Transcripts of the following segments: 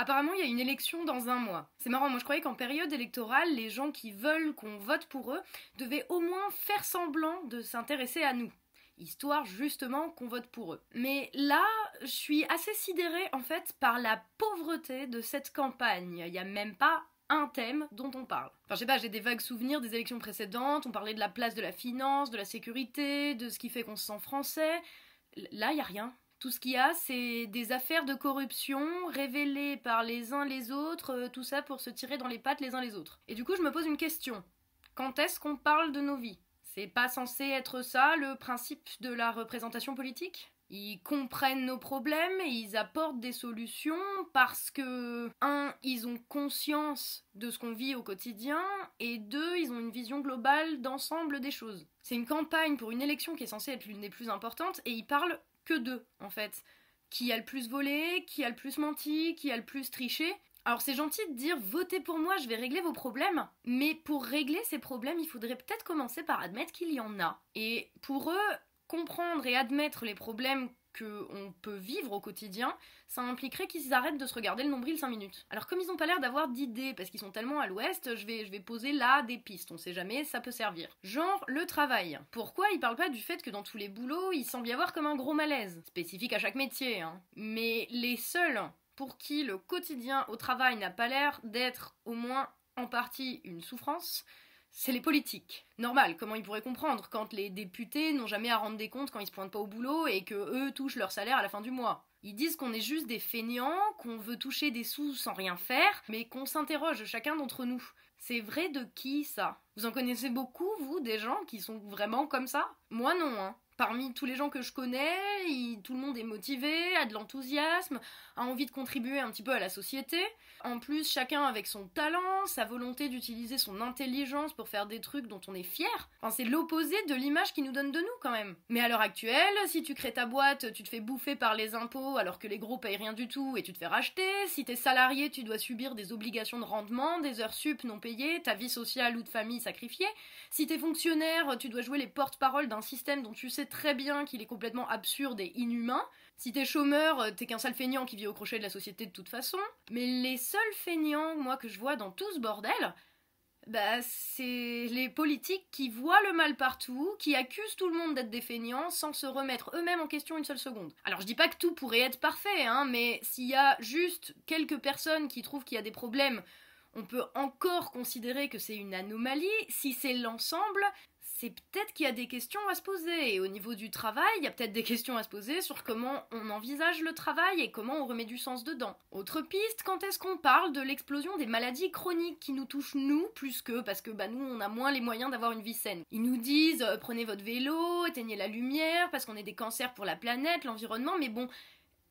Apparemment, il y a une élection dans un mois. C'est marrant, moi je croyais qu'en période électorale, les gens qui veulent qu'on vote pour eux devaient au moins faire semblant de s'intéresser à nous. Histoire justement qu'on vote pour eux. Mais là, je suis assez sidérée en fait par la pauvreté de cette campagne. Il n'y a même pas un thème dont on parle. Enfin, je sais pas, j'ai des vagues souvenirs des élections précédentes, on parlait de la place de la finance, de la sécurité, de ce qui fait qu'on se sent français. Là, il y a rien. Tout ce qu'il y a, c'est des affaires de corruption révélées par les uns les autres, euh, tout ça pour se tirer dans les pattes les uns les autres. Et du coup, je me pose une question. Quand est-ce qu'on parle de nos vies? C'est pas censé être ça le principe de la représentation politique? Ils comprennent nos problèmes et ils apportent des solutions parce que, un, ils ont conscience de ce qu'on vit au quotidien et deux, ils ont une vision globale d'ensemble des choses. C'est une campagne pour une élection qui est censée être l'une des plus importantes et ils parlent que d'eux, en fait. Qui a le plus volé, qui a le plus menti, qui a le plus triché. Alors c'est gentil de dire votez pour moi, je vais régler vos problèmes, mais pour régler ces problèmes, il faudrait peut-être commencer par admettre qu'il y en a. Et pour eux, comprendre et admettre les problèmes qu'on peut vivre au quotidien, ça impliquerait qu'ils arrêtent de se regarder le nombril 5 minutes. Alors comme ils n'ont pas l'air d'avoir d'idées, parce qu'ils sont tellement à l'ouest, je vais, je vais poser là des pistes, on sait jamais, ça peut servir. Genre le travail. Pourquoi ils parlent pas du fait que dans tous les boulots, il semble y avoir comme un gros malaise? Spécifique à chaque métier, hein. Mais les seuls pour qui le quotidien au travail n'a pas l'air d'être au moins en partie une souffrance, c'est les politiques. Normal, comment ils pourraient comprendre quand les députés n'ont jamais à rendre des comptes quand ils se pointent pas au boulot et que eux touchent leur salaire à la fin du mois. Ils disent qu'on est juste des feignants, qu'on veut toucher des sous sans rien faire, mais qu'on s'interroge chacun d'entre nous. C'est vrai de qui ça? Vous en connaissez beaucoup, vous, des gens qui sont vraiment comme ça? Moi non, hein parmi tous les gens que je connais, tout le monde est motivé, a de l'enthousiasme, a envie de contribuer un petit peu à la société. En plus, chacun avec son talent, sa volonté d'utiliser son intelligence pour faire des trucs dont on est fier. Enfin, c'est l'opposé de l'image qu'ils nous donnent de nous quand même. Mais à l'heure actuelle, si tu crées ta boîte, tu te fais bouffer par les impôts alors que les gros payent rien du tout et tu te fais racheter. Si t'es salarié, tu dois subir des obligations de rendement, des heures sup non payées, ta vie sociale ou de famille sacrifiée. Si t'es fonctionnaire, tu dois jouer les porte-parole d'un système dont tu sais très bien qu'il est complètement absurde et inhumain. Si t'es chômeur, euh, t'es qu'un sale feignant qui vit au crochet de la société de toute façon. Mais les seuls feignants, moi, que je vois dans tout ce bordel, bah, c'est les politiques qui voient le mal partout, qui accusent tout le monde d'être des feignants sans se remettre eux-mêmes en question une seule seconde. Alors je dis pas que tout pourrait être parfait, hein, mais s'il y a juste quelques personnes qui trouvent qu'il y a des problèmes, on peut encore considérer que c'est une anomalie. Si c'est l'ensemble, c'est peut-être qu'il y a des questions à se poser. Et au niveau du travail, il y a peut-être des questions à se poser sur comment on envisage le travail et comment on remet du sens dedans. Autre piste, quand est-ce qu'on parle de l'explosion des maladies chroniques qui nous touchent nous plus que parce que bah nous on a moins les moyens d'avoir une vie saine? Ils nous disent euh, prenez votre vélo, éteignez la lumière parce qu'on est des cancers pour la planète, l'environnement, mais bon,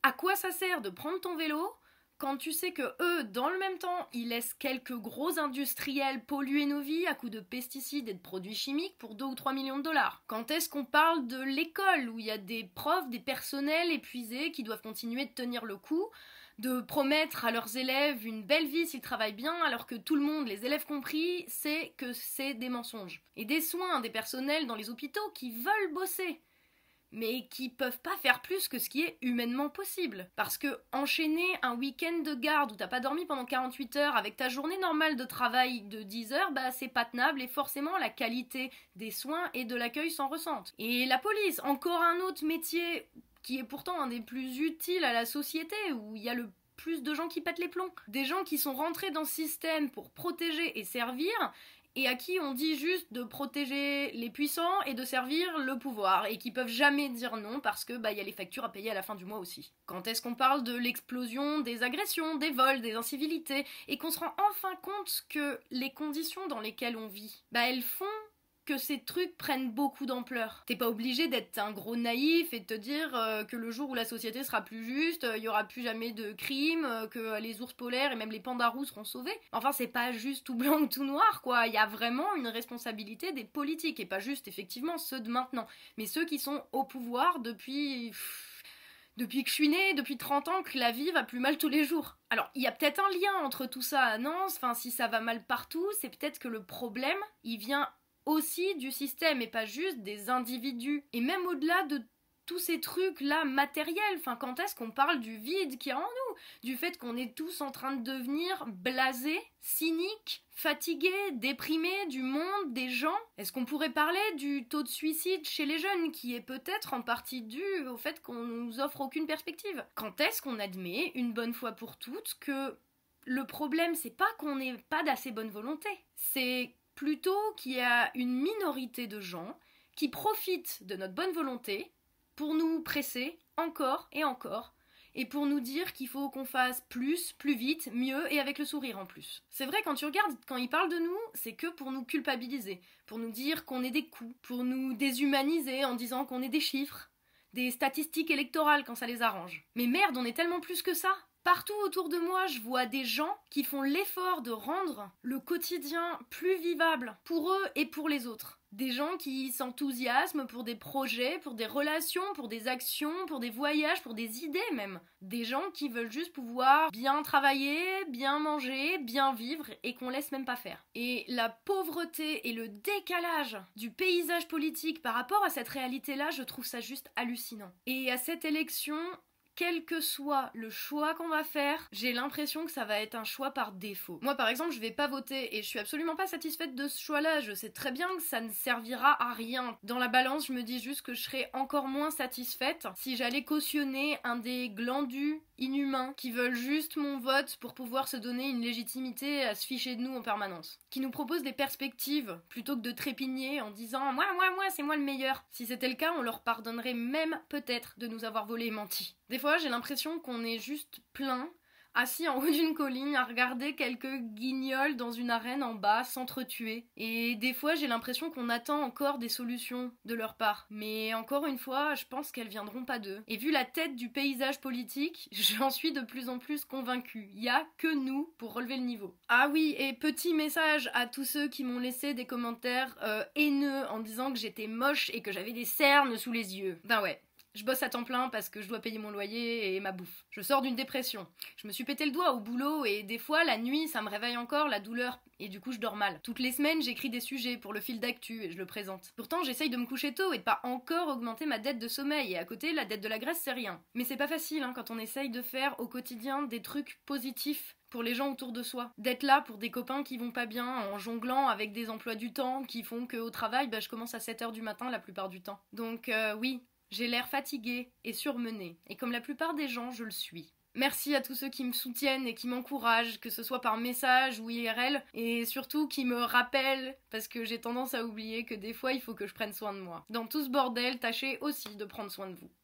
à quoi ça sert de prendre ton vélo quand tu sais que eux, dans le même temps, ils laissent quelques gros industriels polluer nos vies à coups de pesticides et de produits chimiques pour 2 ou 3 millions de dollars Quand est-ce qu'on parle de l'école où il y a des profs, des personnels épuisés qui doivent continuer de tenir le coup de promettre à leurs élèves une belle vie s'ils travaillent bien, alors que tout le monde, les élèves compris, sait que c'est des mensonges. Et des soins, des personnels dans les hôpitaux qui veulent bosser, mais qui peuvent pas faire plus que ce qui est humainement possible. Parce que enchaîner un week-end de garde où t'as pas dormi pendant 48 heures avec ta journée normale de travail de 10 heures, bah c'est pas tenable et forcément la qualité des soins et de l'accueil s'en ressente. Et la police, encore un autre métier qui est pourtant un des plus utiles à la société, où il y a le plus de gens qui pètent les plombs. Des gens qui sont rentrés dans ce système pour protéger et servir, et à qui on dit juste de protéger les puissants et de servir le pouvoir et qui peuvent jamais dire non parce que bah il y a les factures à payer à la fin du mois aussi. Quand est-ce qu'on parle de l'explosion des agressions, des vols, des incivilités et qu'on se rend enfin compte que les conditions dans lesquelles on vit, bah elles font que ces trucs prennent beaucoup d'ampleur. T'es pas obligé d'être un gros naïf et de te dire euh, que le jour où la société sera plus juste, il y aura plus jamais de crimes, euh, que les ours polaires et même les pandas roux seront sauvés. Enfin, c'est pas juste tout blanc ou tout noir, quoi. Il y a vraiment une responsabilité des politiques et pas juste effectivement ceux de maintenant, mais ceux qui sont au pouvoir depuis. depuis que je suis née, depuis 30 ans, que la vie va plus mal tous les jours. Alors, il y a peut-être un lien entre tout ça, non Enfin, si ça va mal partout, c'est peut-être que le problème, il vient aussi du système et pas juste des individus. Et même au-delà de tous ces trucs là matériels. Enfin, quand est-ce qu'on parle du vide qui est en nous? Du fait qu'on est tous en train de devenir blasés, cyniques, fatigués, déprimés du monde, des gens? Est-ce qu'on pourrait parler du taux de suicide chez les jeunes qui est peut-être en partie dû au fait qu'on nous offre aucune perspective? Quand est-ce qu'on admet une bonne fois pour toutes que le problème c'est pas qu'on n'ait pas d'assez bonne volonté, c'est plutôt qu'il y a une minorité de gens qui profitent de notre bonne volonté pour nous presser encore et encore et pour nous dire qu'il faut qu'on fasse plus, plus vite, mieux et avec le sourire en plus. C'est vrai quand tu regardes, quand ils parlent de nous, c'est que pour nous culpabiliser, pour nous dire qu'on est des coups, pour nous déshumaniser en disant qu'on est des chiffres, des statistiques électorales quand ça les arrange. Mais merde, on est tellement plus que ça. Partout autour de moi, je vois des gens qui font l'effort de rendre le quotidien plus vivable pour eux et pour les autres. Des gens qui s'enthousiasment pour des projets, pour des relations, pour des actions, pour des voyages, pour des idées même. Des gens qui veulent juste pouvoir bien travailler, bien manger, bien vivre et qu'on laisse même pas faire. Et la pauvreté et le décalage du paysage politique par rapport à cette réalité-là, je trouve ça juste hallucinant. Et à cette élection, quel que soit le choix qu'on va faire, j'ai l'impression que ça va être un choix par défaut. Moi par exemple, je vais pas voter et je suis absolument pas satisfaite de ce choix-là. Je sais très bien que ça ne servira à rien. Dans la balance, je me dis juste que je serais encore moins satisfaite si j'allais cautionner un des glandus inhumains qui veulent juste mon vote pour pouvoir se donner une légitimité à se ficher de nous en permanence. Qui nous proposent des perspectives plutôt que de trépigner en disant moi, moi, moi, c'est moi le meilleur. Si c'était le cas, on leur pardonnerait même peut-être de nous avoir volé et menti. Des fois, j'ai l'impression qu'on est juste plein, assis en haut d'une colline à regarder quelques guignols dans une arène en bas s'entretuer. Et des fois, j'ai l'impression qu'on attend encore des solutions de leur part. Mais encore une fois, je pense qu'elles viendront pas d'eux. Et vu la tête du paysage politique, j'en suis de plus en plus convaincue. Il y a que nous pour relever le niveau. Ah oui, et petit message à tous ceux qui m'ont laissé des commentaires euh, haineux en disant que j'étais moche et que j'avais des cernes sous les yeux. Ben ouais, je bosse à temps plein parce que je dois payer mon loyer et ma bouffe. Je sors d'une dépression. Je me suis pété le doigt au boulot et des fois la nuit ça me réveille encore la douleur et du coup je dors mal. Toutes les semaines j'écris des sujets pour le fil d'actu et je le présente. Pourtant j'essaye de me coucher tôt et de pas encore augmenter ma dette de sommeil et à côté la dette de la graisse c'est rien. Mais c'est pas facile hein, quand on essaye de faire au quotidien des trucs positifs pour les gens autour de soi. D'être là pour des copains qui vont pas bien en jonglant avec des emplois du temps qui font qu'au travail, bah, je commence à 7h du matin la plupart du temps. Donc euh, oui, j'ai l'air fatiguée et surmenée, et comme la plupart des gens, je le suis. Merci à tous ceux qui me soutiennent et qui m'encouragent, que ce soit par message ou IRL, et surtout qui me rappellent, parce que j'ai tendance à oublier que des fois il faut que je prenne soin de moi. Dans tout ce bordel, tâchez aussi de prendre soin de vous.